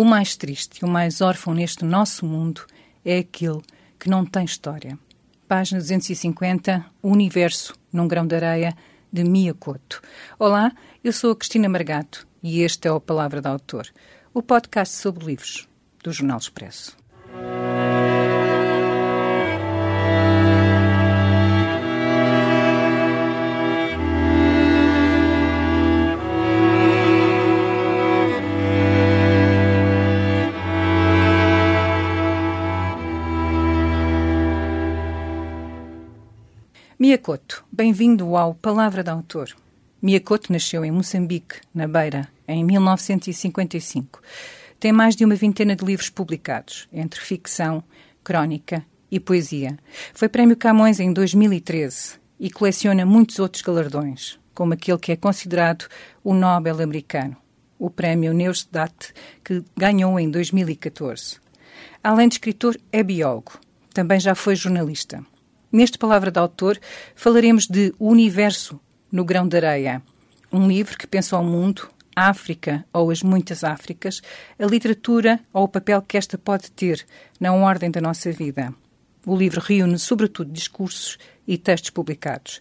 O mais triste e o mais órfão neste nosso mundo é aquele que não tem história. Página 250, O Universo num Grão de Areia, de Mia Couto. Olá, eu sou a Cristina Margato e este é o Palavra do Autor, o podcast sobre livros do Jornal Expresso. Miyakoto, bem-vindo ao Palavra de Autor. Miyakoto nasceu em Moçambique, na Beira, em 1955. Tem mais de uma vintena de livros publicados, entre ficção, crónica e poesia. Foi Prémio Camões em 2013 e coleciona muitos outros galardões, como aquele que é considerado o Nobel americano, o Prémio Neustadt, que ganhou em 2014. Além de escritor, é biólogo. Também já foi jornalista. Neste Palavra de Autor falaremos de O Universo no Grão de Areia, um livro que pensa ao mundo, a África ou as muitas Áfricas, a literatura ou o papel que esta pode ter na ordem da nossa vida. O livro reúne, sobretudo, discursos e textos publicados.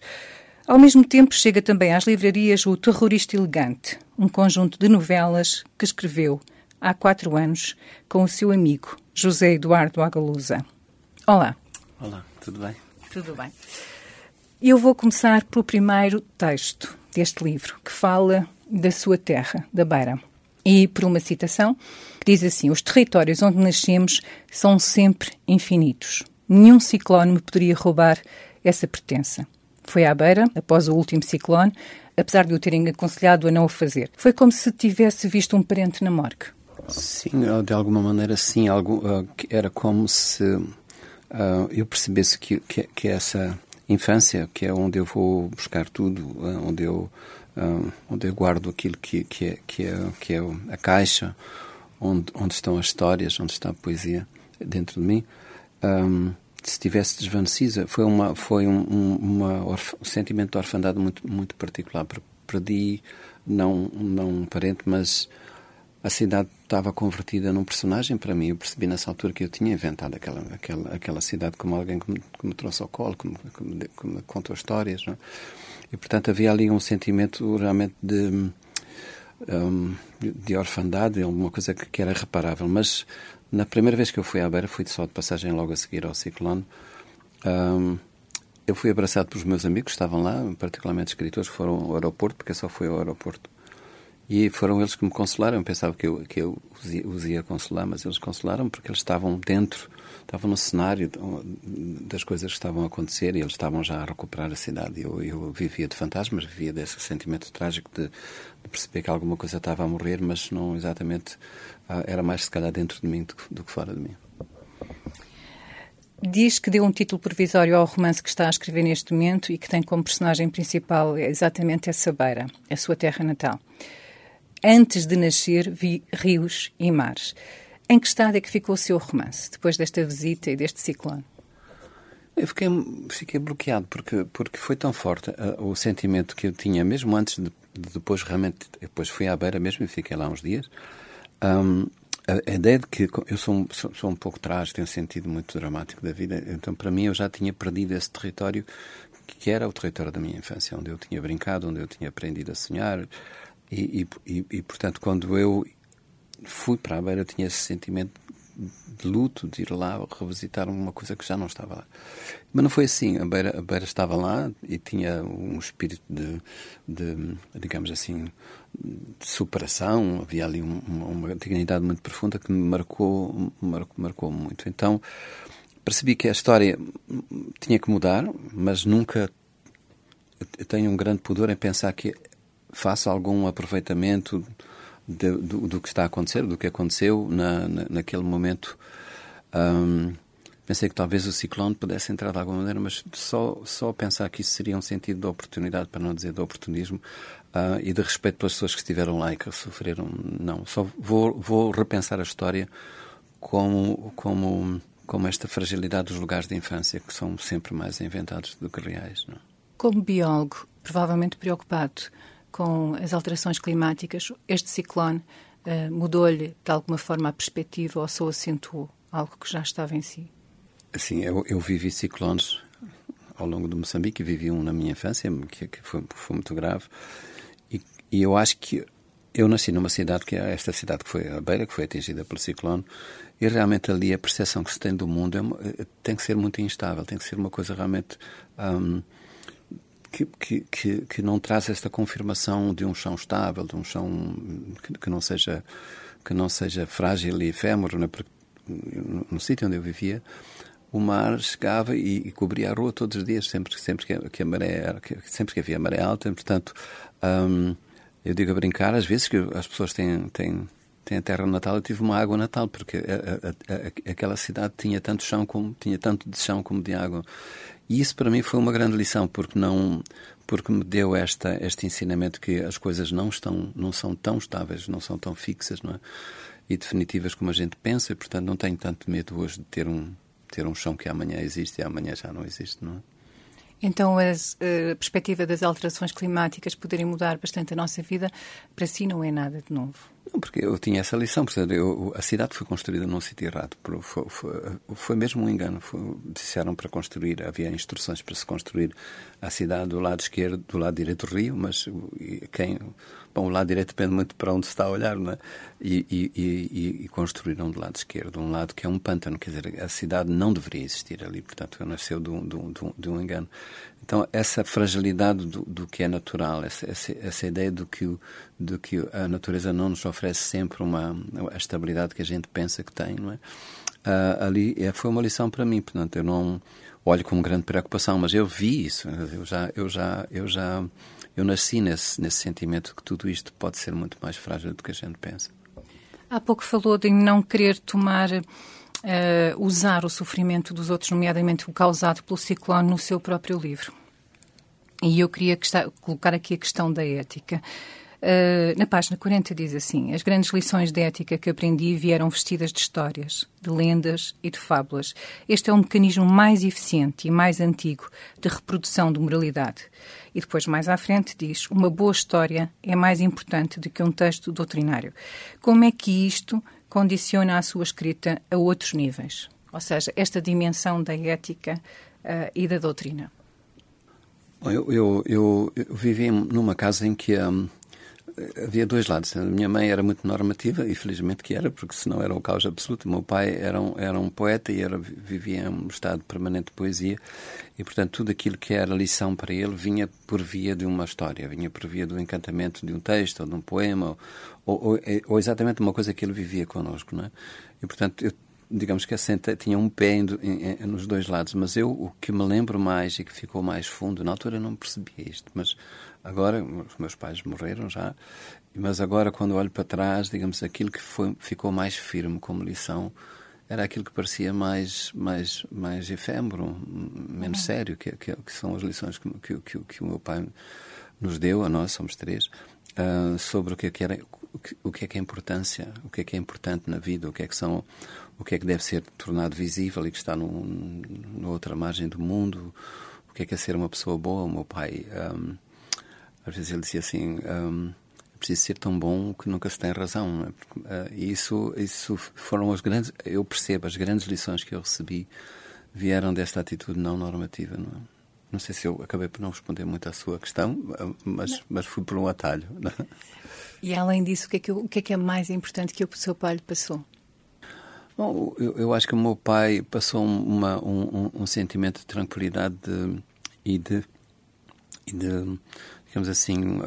Ao mesmo tempo, chega também às livrarias O Terrorista Elegante, um conjunto de novelas que escreveu há quatro anos com o seu amigo José Eduardo Agalusa. Olá. Olá, tudo bem? Tudo bem. Eu vou começar pelo primeiro texto deste livro, que fala da sua terra, da Beira. E por uma citação que diz assim: Os territórios onde nascemos são sempre infinitos. Nenhum ciclone me poderia roubar essa pertença. Foi à beira, após o último ciclone, apesar de o terem aconselhado a não o fazer. Foi como se tivesse visto um parente na morgue. Sim, de alguma maneira sim. Algo, uh, era como se uh, eu percebesse que, que, que, essa infância, que é onde eu vou buscar tudo, uh, onde eu uh, onde eu guardo aquilo que, que, é, que, é, que é a caixa, onde, onde estão as histórias, onde está a poesia dentro de mim, um, se tivesse desvanecido, foi, uma, foi um, um, uma orf, um sentimento de orfandade muito, muito particular. Perdi, não, não um parente, mas a cidade estava convertida num personagem para mim. Eu percebi nessa altura que eu tinha inventado aquela, aquela, aquela cidade como alguém que me, que me trouxe ao colo, que me, me contou histórias. Não? É? E, portanto, havia ali um sentimento realmente de, um, de orfandade, alguma coisa que, que, era reparável. Mas na primeira vez que eu fui à beira, fui só de passagem logo a seguir ao ciclone. Um, eu fui abraçado pelos meus amigos que estavam lá, particularmente escritores que foram ao aeroporto, porque eu só fui ao aeroporto e foram eles que me consolaram. Eu pensava que eu, que eu os, ia, consolar, mas eles consolaram porque eles estavam dentro, estavam no cenário das coisas que estavam a acontecer e eles estavam já a recuperar a cidade. Eu, eu vivia de fantasmas, vivia desse sentimento trágico de, de, perceber que alguma coisa estava a morrer, mas não exatamente. Ah, era mais, se calhar, dentro de mim do, do que fora de mim. Diz que deu um título provisório ao romance que está a escrever neste momento e que tem como personagem principal exatamente essa beira, a sua terra natal. Antes de nascer, vi rios e mares. Em que estado é que ficou o seu romance, depois desta visita e deste ciclone? Eu fiquei, fiquei bloqueado, porque, porque foi tão forte uh, o sentimento que eu tinha, mesmo antes de, de, depois realmente, depois fui à beira mesmo e fiquei lá uns dias. Um, a, a, ideia de que eu sou sou, sou um pouco trás, tenho um sentido muito dramático da vida, então para mim eu já tinha perdido esse território que era o território da minha infância, onde eu tinha brincado, onde eu tinha aprendido a sonhar, e, e, e, portanto, quando eu fui para a beira, eu tinha esse sentimento de luto, de ir lá revisitar uma coisa que já não estava lá. Mas não foi assim. A beira, a beira estava lá e tinha um espírito de, de digamos assim, de superação. Havia ali um, uma, uma, dignidade muito profunda que me marcou, marcou, marcou muito. Então percebi que a história tinha que mudar, mas nunca. Eu tenho um grande pudor em pensar que faça algum aproveitamento de, do, do, que está a acontecer, do que aconteceu na, na, naquele momento. Um, pensei que talvez o ciclone pudesse entrar de alguma maneira, mas só, só pensar que isso seria um sentido de oportunidade, para não dizer de oportunismo, uh, e de respeito pelas pessoas que estiveram lá e que sofreram. Não, só vou, vou repensar a história como, como, como esta fragilidade dos lugares de infância, que são sempre mais inventados do que reais. Não? Como biólogo, provavelmente preocupado com as alterações climáticas, este ciclone uh, mudou-lhe de alguma forma a perspectiva ou só acentuou algo que já estava em si? Sim, eu, eu vivi ciclones ao longo de Moçambique, vivi um na minha infância, que, que foi, foi, muito grave, e, e, eu acho que eu nasci numa cidade que é esta cidade que foi a Beira, que foi atingida pelo ciclone, e realmente ali a percepção que se tem do mundo é, tem que ser muito instável, tem que ser uma coisa realmente um, que, que, que, que, não traz esta confirmação de um chão estável, de um chão que, que não seja que não seja frágil e efêmero, né? Porque no, no sítio onde eu vivia o mar chegava e, e, cobria a rua todos os dias, sempre, sempre, que, que a maré sempre que havia maré alta. Portanto, um, eu digo a brincar, às vezes que as pessoas têm, têm, têm a terra natal, eu tive uma água natal, porque a, a, a, aquela cidade tinha tanto chão como tinha tanto de chão como de água. E isso para mim foi uma grande lição, porque não porque me deu esta este ensinamento que as coisas não estão não são tão estáveis, não são tão fixas, não é? E definitivas como a gente pensa, e portanto não tenho tanto medo hoje de ter um ter um chão que amanhã existe e amanhã já não existe, não é? Então, as, a perspectiva das alterações climáticas poderem mudar bastante a nossa vida, para si não é nada de novo? Não, porque eu tinha essa lição. Portanto, eu, a cidade foi construída num sítio errado. Foi, foi, foi, mesmo um engano. Foi, disseram para construir, havia instruções para se construir a cidade do lado esquerdo, do lado direito do rio, mas quem Bom, o lado direito depende muito para onde se está a olhar, não é? E, e, e, e, construíram do lado esquerdo, um lado que é um pântano, quer dizer, a cidade não deveria existir ali, portanto, nasceu de um, de um, de um engano. Então, essa fragilidade do, do que é natural, essa, essa, essa, ideia do que, do que a natureza não nos oferece sempre uma, a estabilidade que a gente pensa que tem, não é? Uh, ali é, foi uma lição para mim, portanto, eu não olho com grande preocupação, mas eu vi isso, eu já, eu já, eu já eu nasci nesse, nesse sentimento que tudo isto pode ser muito mais frágil do que a gente pensa. Há pouco falou de não querer tomar, uh, usar o sofrimento dos outros, nomeadamente o causado pelo ciclone, no seu próprio livro. E eu queria que está, colocar aqui a questão da ética. Uh, na página 40 diz assim: As grandes lições de ética que aprendi vieram vestidas de histórias, de lendas e de fábulas. Este é o mecanismo mais eficiente e mais antigo de reprodução de moralidade. E depois, mais à frente, diz: Uma boa história é mais importante do que um texto doutrinário. Como é que isto condiciona a sua escrita a outros níveis? Ou seja, esta dimensão da ética uh, e da doutrina. Eu, eu, eu, eu vivi numa casa em que. Um havia dois lados. A minha mãe era muito normativa, e felizmente que era, porque senão era o caos absoluto. O meu pai era um, era um poeta e era, vivia em um estado permanente de poesia, e portanto tudo aquilo que era lição para ele vinha por via de uma história, vinha por via do encantamento de um texto ou de um poema, ou, ou, ou exatamente uma coisa que ele vivia connosco. Não é? E portanto eu digamos que assenta, tinha um pé em, em, nos dois lados, mas eu o que me lembro mais e que ficou mais fundo, na altura não percebia isto, mas Agora, os meus pais morreram já, mas agora, quando olho para trás, digamos, aquilo que foi, ficou mais firme como lição era aquilo que parecia mais, mais, mais efêmero, menos uhum. sério, que, que, que, são as lições que, que, que, que, o meu pai nos deu, a nós, somos três, uh, sobre o que, é que era, o que é que é importância, o que é que é importante na vida, o que é que são, o que é que deve ser tornado visível e que está no, na outra margem do mundo, o que é que é ser uma pessoa boa. O meu pai um, às vezes ele dizia assim: um, é preciso ser tão bom que nunca se tem razão. Uh, e isso, isso foram as grandes, eu percebo, as grandes lições que eu recebi vieram desta atitude não normativa. Não, é? Não sei se eu acabei por não responder muito à sua questão, mas, mas fui por um atalho. É? E além disso, o que, é que, o que é que é mais importante que o seu pai lhe passou? Bom, eu, eu, acho que o meu pai passou uma, um, um, um, sentimento de tranquilidade de, e de, e de digamos assim,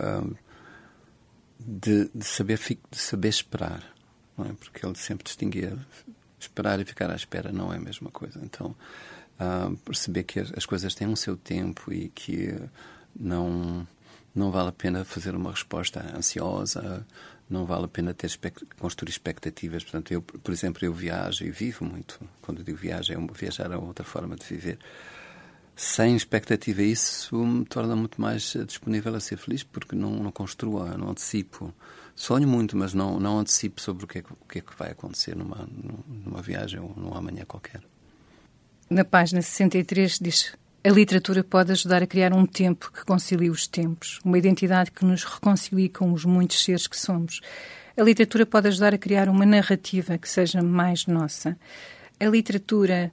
de, de, saber, de saber esperar, não é? Porque ele sempre distinguia esperar e ficar à espera não é a mesma coisa. Então, uh, perceber que as coisas têm um seu tempo e que não não vale a pena fazer uma resposta ansiosa, não vale a pena ter construir expectativas. Portanto, eu, por exemplo, eu viajo e vivo muito. Quando eu digo viagem, é viajar é outra forma de viver sem expectativa. Isso me torna muito mais disponível a ser feliz porque não, não construo, não antecipo. Sonho muito, mas não, não antecipo sobre o que, é, o que é que vai acontecer numa, numa viagem ou num amanhã qualquer. Na página 63 diz a literatura pode ajudar a criar um tempo que concilie os tempos, uma identidade que nos reconcilie com os muitos seres que somos. a literatura pode ajudar a criar uma narrativa que seja mais nossa. A literatura,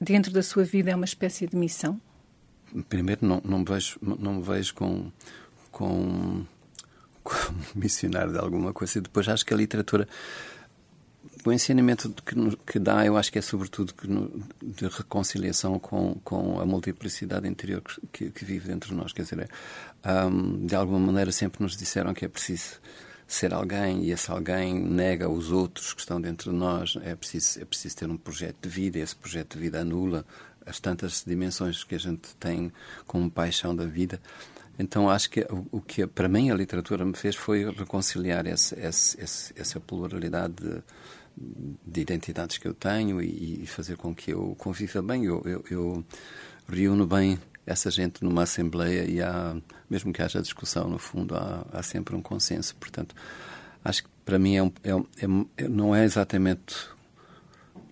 dentro da sua vida, é uma espécie de missão? Primeiro, não, não, me, vejo, não me vejo com, com, com missionário de alguma coisa. E depois acho que a literatura o ensinamento que, que dá, eu acho que é sobretudo que no, de reconciliação com, com a multiplicidade interior que, que, vive dentro de nós. Quer dizer, é, um, de alguma maneira sempre nos disseram que é preciso ser alguém e esse alguém nega os outros que estão dentro de nós. É preciso, é preciso ter um projeto de vida e esse projeto de vida anula as tantas dimensões que a gente tem como paixão da vida. Então acho que o, que para mim a literatura me fez foi reconciliar essa pluralidade de, de identidades que eu tenho e, e, fazer com que eu conviva bem. Eu, eu, eu, reúno bem essa gente numa assembleia e há, mesmo que haja discussão, no fundo, há, há sempre um consenso. Portanto, acho que para mim é, um, é, é, não é exatamente.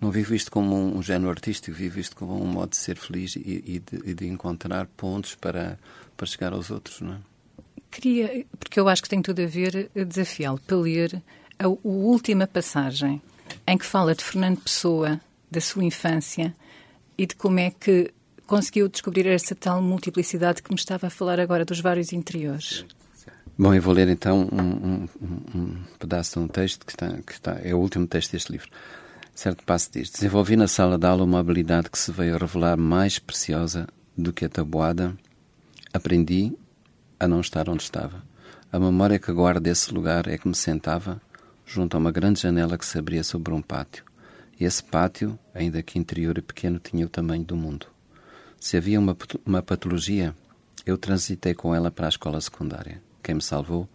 Não vivo isto como um, um género artístico, vivo isto como um modo de ser feliz e, e, de, e de, encontrar pontos para, para chegar aos outros, não é? Queria, porque eu acho que tem tudo a ver, desafiá-lo para ler a, a última passagem em que fala de Fernando Pessoa, da sua infância e de como é que conseguiu descobrir essa tal multiplicidade que me estava a falar agora dos vários interiores. Bom, eu vou ler então um, um, um pedaço de um texto que está, que está, é o último texto deste livro. Certo passo diz: Desenvolvi na sala de aula uma habilidade que se veio a revelar mais preciosa do que a tabuada. Aprendi a não estar onde estava. A memória que guardo desse lugar é que me sentava junto a uma grande janela que se abria sobre um pátio. E esse pátio, ainda que interior e pequeno, tinha o tamanho do mundo. Se havia uma, uma patologia, eu transitei com ela para a escola secundária. Quem me salvou,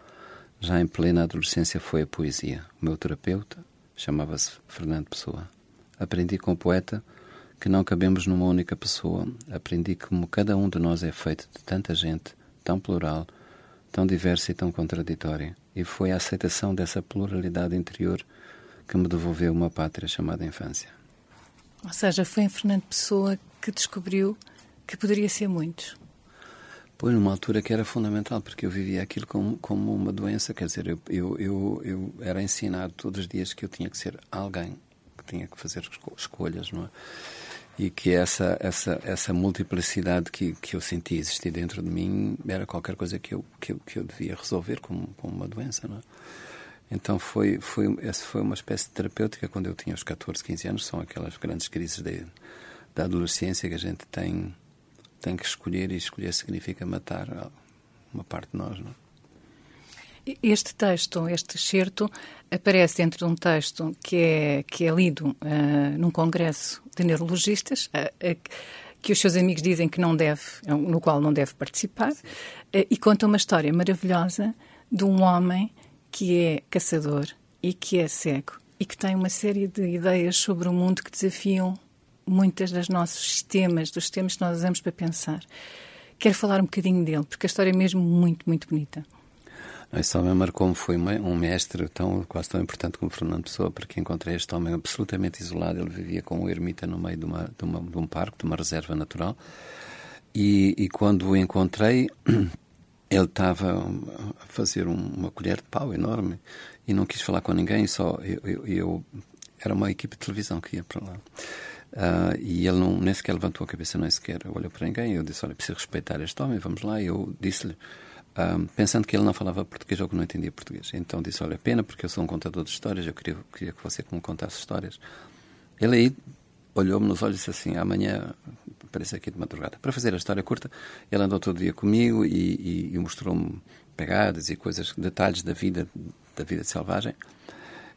já em plena adolescência, foi a poesia. O meu terapeuta chamava-se Fernando Pessoa. Aprendi com o poeta que não cabemos numa única pessoa. Aprendi como cada um de nós é feito de tanta gente, tão plural, tão diversa e tão contraditória. E foi a aceitação dessa pluralidade interior que me devolveu uma pátria chamada infância. Ou seja, foi em Fernando Pessoa que descobriu que poderia ser muitos. Pois, numa altura que era fundamental, porque eu vivia aquilo como, como uma doença, quer dizer, eu, eu, eu, eu era ensinado todos os dias que eu tinha que ser alguém, que tinha que fazer escolhas, não é? e que essa essa essa multiplicidade que que eu sentia existir dentro de mim era qualquer coisa que eu que eu, que eu devia resolver como como uma doença não é? então foi foi essa foi uma espécie de terapêutica quando eu tinha os 14 15 anos são aquelas grandes crises de, da adolescência que a gente tem tem que escolher e escolher significa matar uma parte de nós não é? Este texto, este excerto, aparece dentro de um texto que é, que é lido uh, num congresso de neurologistas, uh, uh, que os seus amigos dizem que não deve, no qual não deve participar, e conta uma história maravilhosa de um homem que é caçador e que é cego e que tem uma série de ideias sobre o mundo que desafiam muitas das nossos sistemas, dos sistemas que nós usamos para pensar. Quero falar um bocadinho dele, porque a história é mesmo muito, muito bonita. Esse homem marcou-me, foi um mestre tão, quase tão importante como Fernando Pessoa, porque encontrei este homem absolutamente isolado. Ele vivia como um ermita no meio de, uma, de, uma, de um parque, de uma reserva natural. E, e quando o encontrei, ele estava a fazer um, uma colher de pau enorme e não quis falar com ninguém, só eu, eu, eu era uma equipe de televisão que ia para lá. Uh, e ele não, nem sequer levantou a cabeça, nem sequer olhou para ninguém. Eu disse: Olha, preciso respeitar este homem, vamos lá. E eu disse-lhe um, pensando que ele não falava português ou que não entendia português. Então disse: Olha, pena, porque eu sou um contador de histórias, eu queria, queria que você me contasse histórias. Ele aí olhou-me nos olhos e disse assim: Amanhã aparece aqui de madrugada. Para fazer a história curta, ele andou todo dia comigo e, e, e mostrou-me pegadas e coisas, detalhes da vida, da vida selvagem.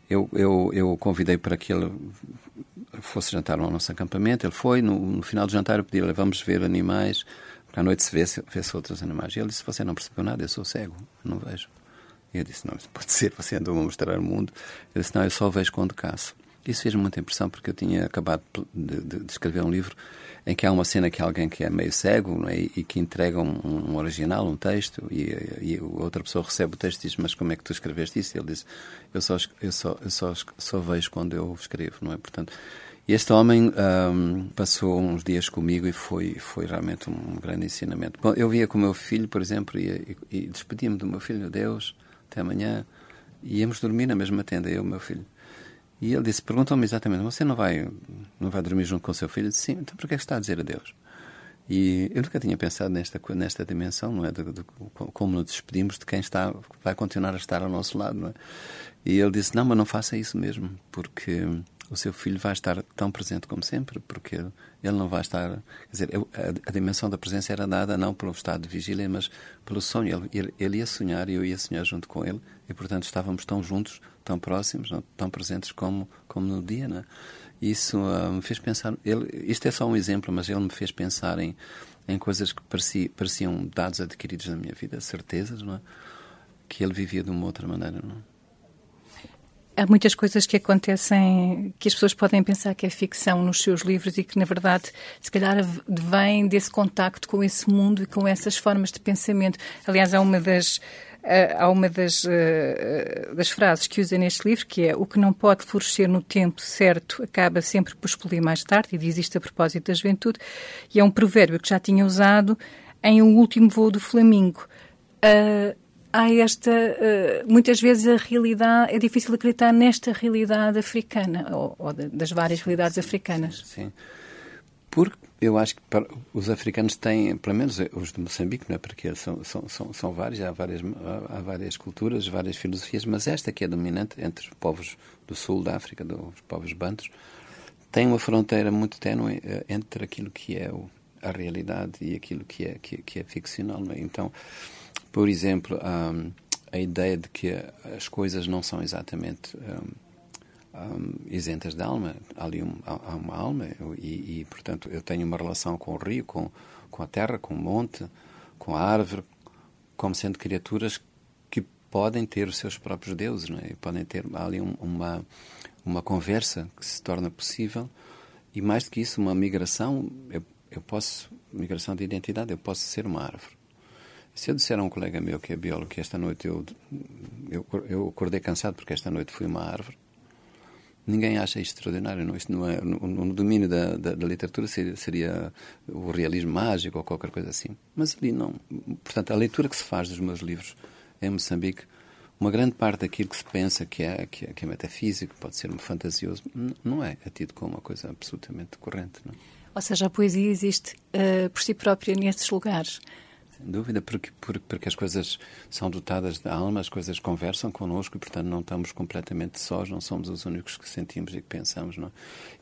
Eu, eu, eu convidei para que ele fosse jantar no nosso acampamento. Ele foi. No, no final do jantar, eu pedi-lhe: Vamos ver animais à noite se vê-se vê outros animais. E ele disse: Você não percebeu nada, eu sou cego, não vejo. E eu disse: Não, pode ser, você andou a mostrar o mundo. Ele disse: Não, eu só vejo quando caço. Isso fez muita impressão porque eu tinha acabado de, de, de, escrever um livro em que há uma cena que alguém que é meio cego é? e que entrega um, um, original, um texto, e, e outra pessoa recebe o texto e diz: Mas como é que tu escreveste isso? E ele diz: Eu só, eu só, eu só, só vejo quando eu escrevo, não é? Portanto, este homem um, passou uns dias comigo e foi, foi realmente um grande ensinamento. Bom, eu via com o meu filho, por exemplo, e, e, e despedia-me do meu filho, Deus, até amanhã. E íamos dormir na mesma tenda, eu e o meu filho. E ele disse, perguntou-me exatamente, você não vai, não vai dormir junto com o seu filho? Eu disse, sim, então por que é está a dizer adeus? E eu nunca tinha pensado nesta, nesta dimensão, não é? De, de, como nos despedimos de quem está, vai continuar a estar ao nosso lado, não é? E ele disse, não, mas não faça isso mesmo, porque o seu filho vai estar tão presente como sempre, porque ele não vai estar. Quer dizer, eu, a, a, dimensão da presença era dada não pelo estado de vigília, mas pelo sonho. Ele, ele, ele, ia sonhar e eu ia sonhar junto com ele, e portanto estávamos tão juntos, tão próximos, não, tão presentes como, como no dia. Não é? Isso uh, me fez pensar. Ele, isto é só um exemplo, mas ele me fez pensar em, em coisas que parecia, pareciam dados adquiridos na minha vida, certezas, não é? que ele vivia de uma outra maneira. Não é? há muitas coisas que acontecem que as pessoas podem pensar que é ficção nos seus livros e que, na verdade, se calhar vem desse contacto com esse mundo e com essas formas de pensamento. Aliás, há uma das. Eh, há uma das, eh, das frases que usa neste livro, que é o que não pode florescer no tempo certo acaba sempre por explodir mais tarde, e diz isto a propósito da juventude, e é um provérbio que já tinha usado em O Último Voo do Flamingo. Uh, há esta. Uh, muitas vezes a realidade. É difícil acreditar nesta realidade africana, ou, ou das várias realidades africanas. Sim. Porque eu acho que para, os africanos têm, pelo menos os de Moçambique, não é? Porque são, são, são, são vários, há várias, há várias culturas, várias filosofias, mas esta que é dominante entre os povos do sul da África, dos povos bantos, tem uma fronteira muito ténue eh, entre aquilo que é o, a realidade e aquilo que é, que, que é ficcional. É? Então por exemplo, um, a ideia de que as coisas não são exatamente um, um, isentas de alma. Ali um, há uma alma e, e, portanto, eu tenho uma relação com o rio, com, com a terra, com o monte, com a árvore, como sendo criaturas que podem ter os seus próprios deuses, não é? E podem ter ali uma, uma conversa que se torna possível e mais do que isso, uma migração. Eu, eu posso, migração de identidade, eu posso ser uma árvore se eu disser a um colega meu que é biólogo que esta noite eu, eu, eu acordei cansado porque esta noite fui uma árvore, ninguém acha isto extraordinário. Não? Isto não é, no, no domínio da, da, da literatura seria, seria, o realismo mágico ou qualquer coisa assim. Mas ali não. Portanto, a leitura que se faz dos meus livros em Moçambique, uma grande parte daquilo que se pensa que é, que é, que é metafísico, pode ser um fantasioso, não é. É tido como uma coisa absolutamente corrente. Não? Ou seja, a poesia existe uh, por si própria nesses lugares. Dúvida, porque, porque, as coisas são dotadas de alma, as coisas conversam connosco e, portanto, não estamos completamente sós, não somos os únicos que sentimos e que pensamos. Não? É?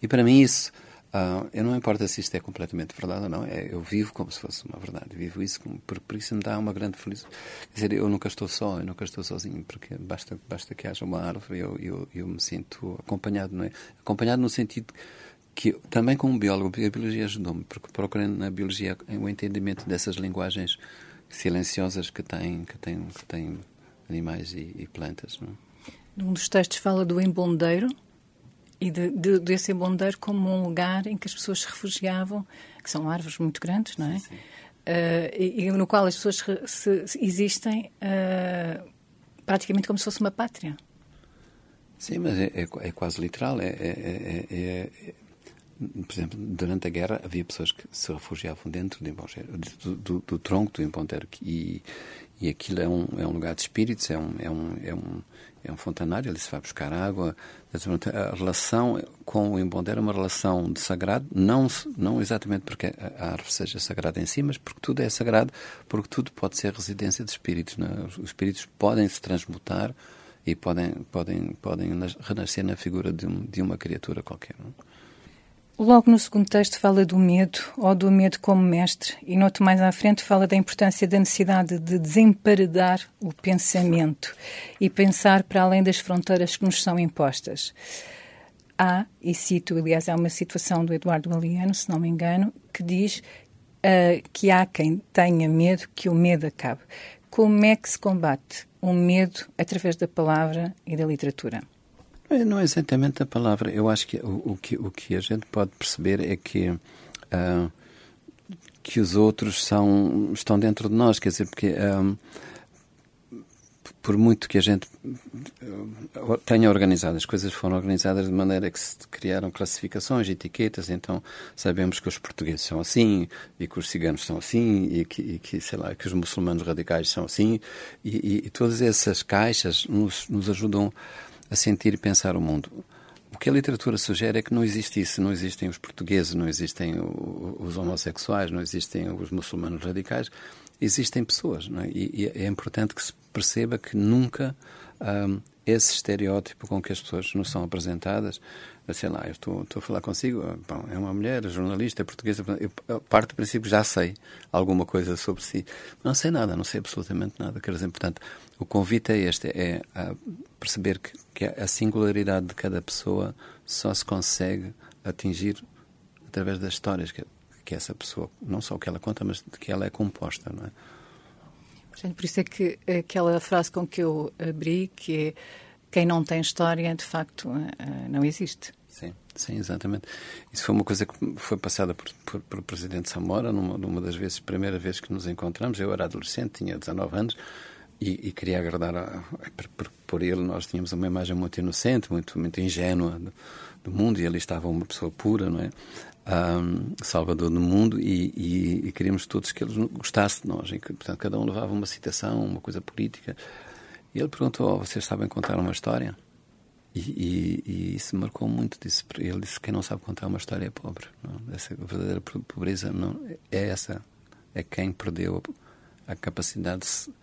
E para mim, isso, uh, eu não importa se isto é completamente verdade ou não, é, eu vivo como se fosse uma verdade, vivo isso, como, por, por isso me dá uma grande felicidade. Quer dizer, eu nunca estou só, eu nunca estou sozinho, porque basta, basta que haja uma árvore e eu, eu, eu me sinto acompanhado, não é? Acompanhado no sentido que também como biólogo, a biologia ajudou-me, porque procurei na biologia o entendimento dessas linguagens silenciosas que têm, que têm, que têm animais e, e plantas. Não? É? Um dos textos fala do embondeiro e de, de, desse embondeiro como um lugar em que as pessoas se refugiavam, que são árvores muito grandes, não é? Sim, sim. Uh, e, e, no qual as pessoas se, se existem uh, praticamente como se fosse uma pátria. Sim, mas é, é, é quase literal. É, é, é, é por exemplo, durante a guerra havia pessoas que se refugiavam dentro do, do, do, do tronco do Impontero e, e aquilo é um, é um lugar de espíritos, é um, é um, é um, é um fontanário, ali se vai buscar água. A relação com o Imbondero é uma relação de sagrado, não, não exatamente porque a árvore seja sagrada em si, mas porque tudo é sagrado, porque tudo pode ser residência de espíritos. É? Os espíritos podem se transmutar e podem, podem, podem renascer na figura de, um, de uma criatura qualquer. Não? Logo no segundo texto fala do medo, ou do medo como mestre, e noutro mais à frente fala da importância da necessidade de desemparedar o pensamento e pensar para além das fronteiras que nos são impostas. Há, e cito, aliás, há uma situação do Eduardo Galeano, se não me engano, que diz uh, que há quem tenha medo que o medo acabe. Como é que se combate o medo através da palavra e da literatura? Não é exatamente a palavra. Eu acho que o, o que, o que a gente pode perceber é que, uh, que os outros são, estão dentro de nós. Quer dizer, porque. Um, por muito que a gente eh, tenha organizado, as coisas foram organizadas de maneira que se criaram classificações, etiquetas, então sabemos que os portugueses são assim, e que os ciganos são assim, e que, e que sei lá, que os muçulmanos radicais são assim, e, e, e todas essas caixas nos, nos ajudam sentir e pensar o mundo. O que a literatura sugere é que não existe isso. Não existem os portugueses, não existem os homossexuais, não existem os muçulmanos radicais. Existem pessoas. É? E, é importante que se perceba que nunca um, esse estereótipo com que as pessoas nos são apresentadas, sei lá, eu estou, estou a falar consigo, bom, é uma mulher, é jornalista, é portuguesa, eu parto do princípio já sei alguma coisa sobre si. Não sei nada, não sei absolutamente nada. Quer dizer, portanto, o convite é este, é perceber que, que a singularidade de cada pessoa só se consegue atingir através das histórias que, que essa pessoa, não só o que ela conta, mas de que ela é composta, não é? Por isso é que aquela frase com que eu abri, que é quem não tem história, de facto, eh, não existe. Sim, sim, exatamente. Isso foi uma coisa que foi passada por, por, por o Presidente Samora, numa, numa das vezes, primeira vez que nos encontramos. Eu era adolescente, tinha 19 anos, e, e queria agradar a, por, por, ele. Nós tínhamos uma imagem muito inocente, muito, muito ingênua do, do mundo, e ali estava uma pessoa pura, não é? um, Salvador do mundo e, e, e, queríamos todos que ele gostasse de nós. E que, portanto, cada um levava uma citação, uma coisa política. E ele perguntou: oh, Vocês sabem contar uma história? E, e, e, isso marcou muito. Disse, ele disse: Quem não sabe contar uma história é pobre. Não? Essa verdadeira pobreza não, é essa. É quem perdeu a, a capacidade de se,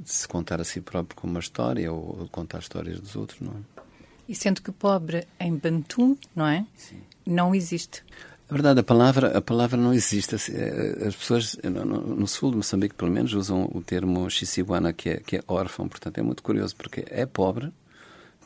de se, contar a si próprio como uma história ou, ou contar histórias dos outros. Não é? E sendo que pobre em Bantu, não é? Sim. Não existe. Verdade, a palavra, a palavra não existe. Eh, as pessoas no, no, sul de Moçambique, pelo menos, usam o termo xisiguana, que é, que é órfão. Portanto, é muito curioso, porque é pobre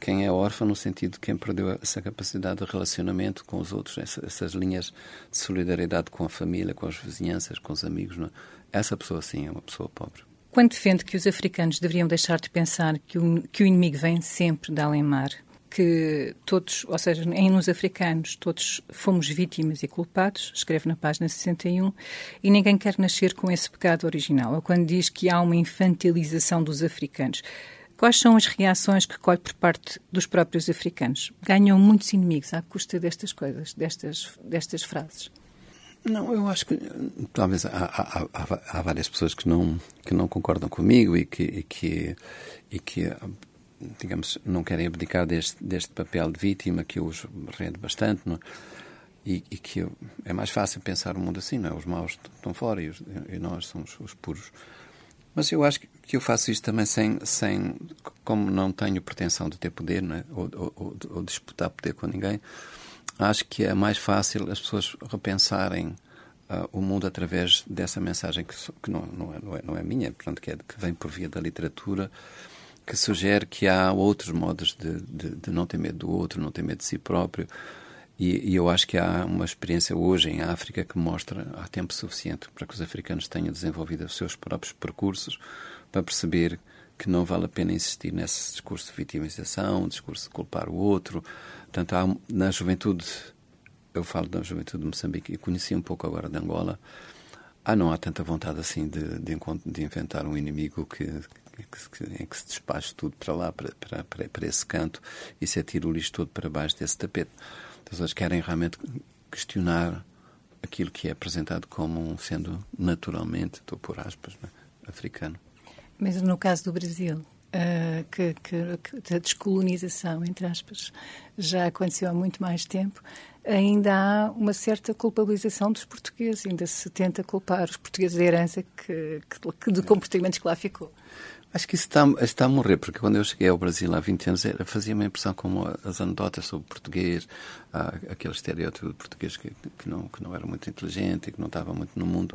quem é órfão no sentido de quem perdeu essa capacidade de relacionamento com os outros, essa, essas linhas de solidariedade com a família, com as vizinhanças, com os amigos. É? Essa pessoa, sim, é uma pessoa pobre. Quando defende que os africanos deveriam deixar de pensar que o, que o inimigo vem sempre de além-mar, que todos, ou seja, em nos africanos, todos fomos vítimas e culpados, escreve na página 61, e ninguém quer nascer com esse pecado original, ou quando diz que há uma infantilização dos africanos. Quais são as reações que colhe por parte dos próprios africanos? Ganham muitos inimigos à custa destas coisas, destas, destas frases. Não, eu acho que talvez há, há, há, várias pessoas que não, que não concordam comigo e que, e que, e que digamos, não querem abdicar deste, deste papel de vítima que os rende bastante, não é? e, e, que é mais fácil pensar o mundo assim, não é? Os maus estão fora e, os, e nós somos os puros. Mas eu acho que eu faço isto também sem, sem como não tenho pretensão de ter poder, não é? ou, ou, ou disputar poder com ninguém, acho que é mais fácil as pessoas repensarem uh, o mundo através dessa mensagem que, que não, não, é, não, é, não é minha, portanto, que, é, que vem por via da literatura que sugere que há outros modos de, de, de, não ter medo do outro, não ter medo de si próprio. E, e, eu acho que há uma experiência hoje em África que mostra há tempo suficiente para que os africanos tenham desenvolvido os seus próprios percursos para perceber que não vale a pena insistir nesse discurso de vitimização, discurso de culpar o outro. Portanto, há, na juventude, eu falo da juventude de Moçambique e conheci um pouco agora de Angola, ah, não há tanta vontade assim de, de, de inventar um inimigo que, em que se despache tudo para lá, para, para, para, esse canto, e se atira o lixo todo para baixo desse tapete. As pessoas querem realmente questionar aquilo que é apresentado como sendo naturalmente, estou por aspas, né, africano. Mas no caso do Brasil, uh, que, que, que, a descolonização, entre aspas, já aconteceu há muito mais tempo, ainda há uma certa culpabilização dos portugueses, ainda se tenta culpar os portugueses da herança que, que, de comportamentos que lá ficou. Acho que isso está, está a morrer, porque quando eu cheguei ao Brasil há 20 anos, fazia-me a impressão como as anedotas sobre português, aquele estereótipo de português que, que, não, que não era muito inteligente e que não estava muito no mundo.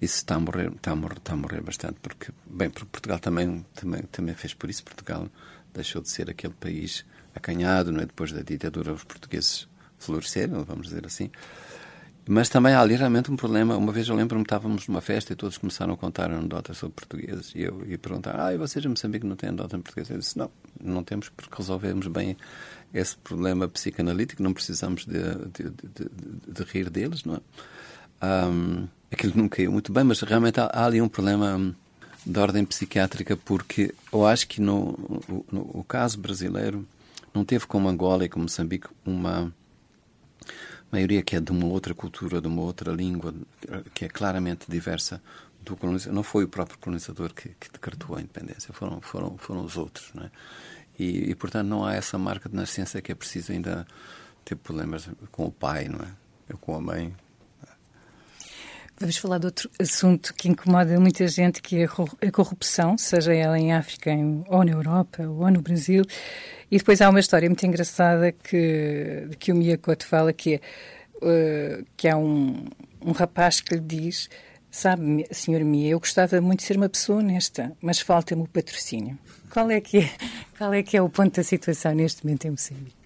Isso está a morrer, está a morrer, está a morrer bastante, porque, bem, porque Portugal também, também, também fez por isso. Portugal deixou de ser aquele país acanhado, não é? depois da ditadura, os portugueses floresceram, vamos dizer assim. Mas também há ali realmente um problema. Uma vez eu lembro-me, estávamos numa festa e todos começaram a contar anedotas sobre portugueses. E eu ia perguntar, ah, e vocês em Moçambique não têm anedota em português? Eu disse, não, não temos porque resolvemos bem esse problema psicanalítico, não precisamos de, de, de, de rir deles, não é? Um, aquilo não caiu muito bem, mas realmente há, há ali um problema de ordem psiquiátrica, porque eu acho que no, no, no caso brasileiro não teve como Angola e como Moçambique uma maioria que é de uma outra cultura, de uma outra língua, que é claramente diversa do colonizador. Não foi o próprio colonizador que, que decretou a independência, foram, foram, foram os outros. Não é? e, e, portanto, não há essa marca de nascença que é preciso ainda ter problemas com o pai, não é? Eu com a mãe. Vamos falar de outro assunto que incomoda muita gente, que é a corrupção, seja ela em África ou na Europa ou no Brasil. E depois há uma história muito engraçada que, que o Miyakoto fala, que é, uh, que há um, um rapaz que lhe diz Sabe, senhor Mia, eu gostava muito de ser uma pessoa honesta, mas falta-me o patrocínio. Qual é, que é, qual é que é o ponto da situação neste momento em Moçambique?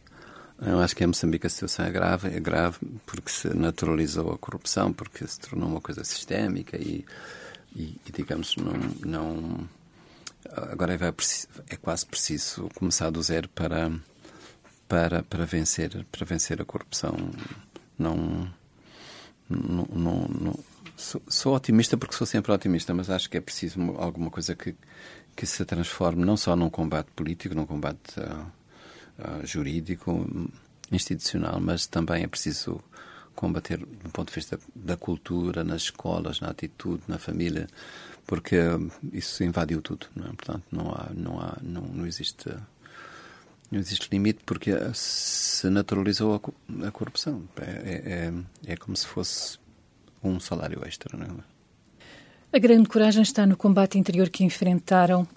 Eu acho que em Moçambique a situação é grave, é grave porque se naturalizou a corrupção, porque se tornou uma coisa sistémica e, e, e digamos, não, não agora é, é, quase preciso começar do zero para para para vencer para vencer a corrupção. Não não, não, não sou, sou, otimista porque sou sempre otimista, mas acho que é preciso alguma coisa que que se transforme não só num combate político, num combate uh, jurídico, institucional, mas também é preciso combater do ponto de vista da cultura, nas escolas, na atitude, na família, porque isso invadiu tudo, não é? Portanto, não há, não há, não, não existe, não existe limite porque se naturalizou a, a corrupção. É, é, é, é como se fosse um salário extra, não é? A grande coragem está no combate interior que enfrentaram,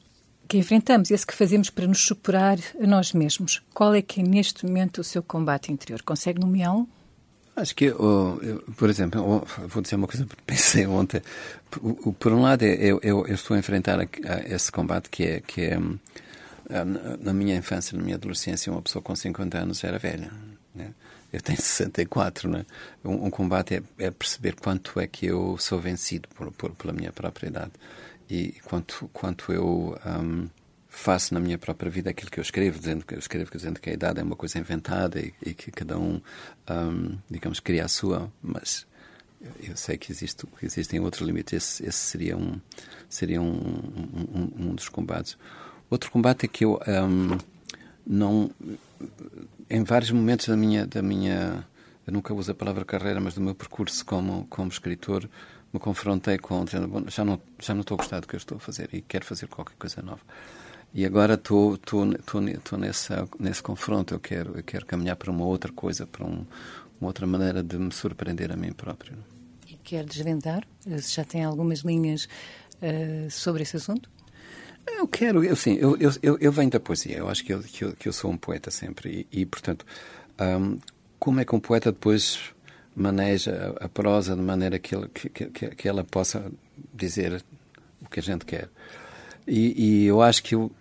que enfrentamos, esse que fazemos para nos superar a nós mesmos. Qual é que é neste momento o seu combate interior? Consegue nomeá-lo? Acho que, oh, eu, por exemplo, vou dizer uma coisa que pensei ontem. Por, por um lado, eu, eu, eu, estou a enfrentar a, a esse combate que é, que é na minha infância, na minha adolescência, uma pessoa com 50 anos era velha. Né? Eu tenho 64, né? Um, um combate é, é, perceber quanto é que eu sou vencido por, por, pela minha própria idade e quanto, quanto eu um, faço na minha própria vida aquilo que eu escrevo, dizendo que eu escrevo dizendo que a idade é uma coisa inventada e, e que cada um, um, digamos, cria a sua, mas eu sei que existe, existem outros limites. Esse, esse seria um seria um, um, um, dos combates. Outro combate é que eu um, não em vários momentos da minha da minha eu nunca uso a palavra carreira, mas do meu percurso como como escritor me confrontei com dizendo bom, já não já não estou a gostar do que eu estou a fazer e quero fazer qualquer coisa nova. E agora estou estou estou nessa nesse confronto. Eu quero eu quero caminhar para uma outra coisa, para um, uma outra maneira de me surpreender a mim próprio. E quer desvendar? Já tem algumas linhas uh, sobre esse assunto? Eu quero, eu, sim, eu, eu, eu venho da poesia, eu acho que eu, que eu, que eu sou um poeta sempre e, e portanto, um, como é que um poeta depois maneja a, prosa de maneira que, ele, que, que, que, ela possa dizer o que a gente quer? E, e, eu acho que eu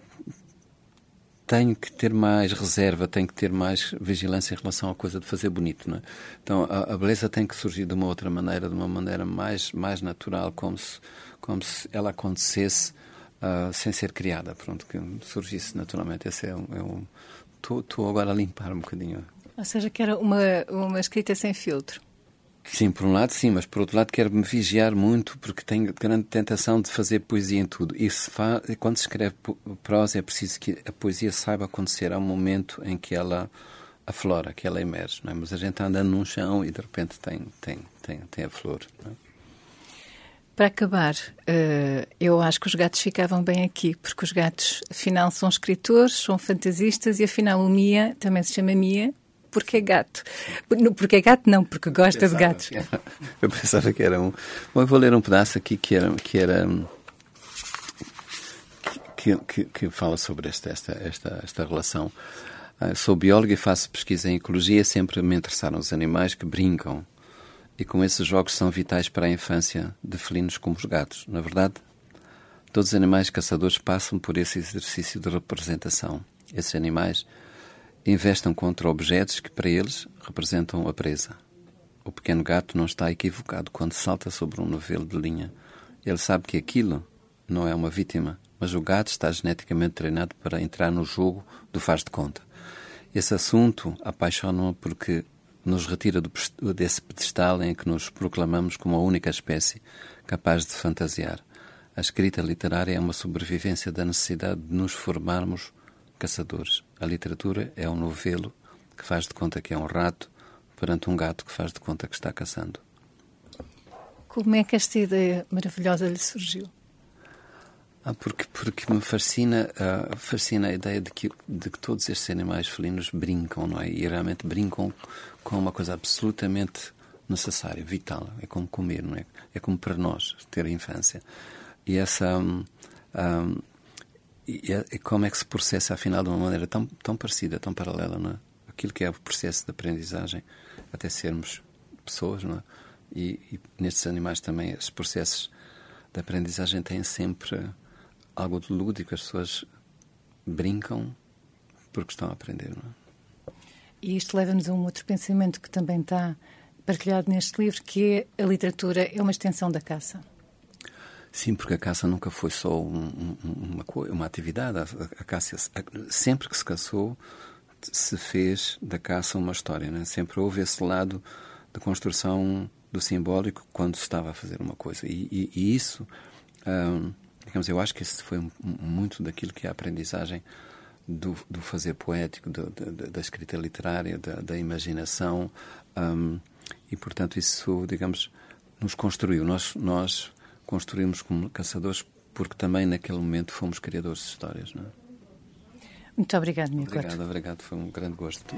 tenho que ter mais reserva, tenho que ter mais vigilância em relação à coisa de fazer bonito, não é? Então, a, a beleza tem que surgir de uma outra maneira, de uma maneira mais, mais natural, como se, como se ela acontecesse uh, sem ser criada, pronto, que surgisse naturalmente. Esse é um. Estou é um, agora a limpar um bocadinho. Ou seja, que era uma, uma escrita sem filtro. Sim, por um lado sim, mas por outro lado quero me vigiar muito porque tenho grande tentação de fazer poesia em tudo. E se faz, quando se escreve prosa é preciso que a poesia saiba acontecer ao momento em que ela aflora, que ela emerge. Não é? Mas a gente está andando num chão e de repente tem, tem, tem, tem a flor. Não é? Para acabar, uh, eu acho que os gatos ficavam bem aqui, porque os gatos, afinal, são escritores, são fantasistas e, afinal, o Mia também se chama Mia porque é gato. Porque é gato, não, porque gosta de gatos. Eu pensava que era um. Bom, eu vou ler um pedaço aqui que era. Que era que, que, que fala sobre esta, esta, esta, esta relação. Uh, sou biólogo e faço pesquisa em ecologia. Sempre me interessaram os animais que brincam e com esses jogos são vitais para a infância de felinos como os gatos. Na é verdade, todos os animais caçadores passam por esse exercício de representação. Esses animais investem contra objetos que para eles representam a presa. O pequeno gato não está equivocado quando salta sobre um novelo de linha. Ele sabe que aquilo não é uma vítima, mas o gato está geneticamente treinado para entrar no jogo do faz de conta. Esse assunto apaixona-me porque nos retira do, desse pedestal em que nos proclamamos como a única espécie capaz de fantasiar. A escrita literária é uma sobrevivência da necessidade de nos formarmos caçadores. A literatura é um novelo que faz de conta que é um rato perante um gato que faz de conta que está caçando. Como é que esta ideia maravilhosa lhe surgiu? Ah, porque, porque me fascina, uh, fascina a ideia de que, de que todos estes animais felinos brincam, não é? E realmente brincam com uma coisa absolutamente necessária, vital. É como comer, não é? É como para nós ter a infância. E essa. Um, um, e, e como é que se processa, afinal, de uma maneira tão, tão parecida, tão paralela, não é? Aquilo que é o processo de aprendizagem até sermos pessoas, não é? E, e nestes animais também, os processos de aprendizagem têm sempre algo de lúdico, as pessoas brincam porque estão a aprender. Não é? E isto leva-nos a um outro pensamento que também está partilhado neste livro, que é a literatura é uma extensão da caça. Sim, porque a caça nunca foi só um, um, uma, uma atividade. A, a caça, a, sempre que se caçou, se fez da caça uma história. Né? Sempre houve esse lado de construção do simbólico quando se estava a fazer uma coisa. E, e, e isso um, Digamos, eu acho que isso foi muito daquilo que é a aprendizagem do, do fazer poético, do, da, da, escrita literária, da, da imaginação. Um, e, portanto, isso, digamos, nos construiu. Nós, nós construímos como caçadores porque também naquele momento fomos criadores de histórias. Não é? Muito obrigado, Mico. Obrigado, obrigado. Foi um grande gosto.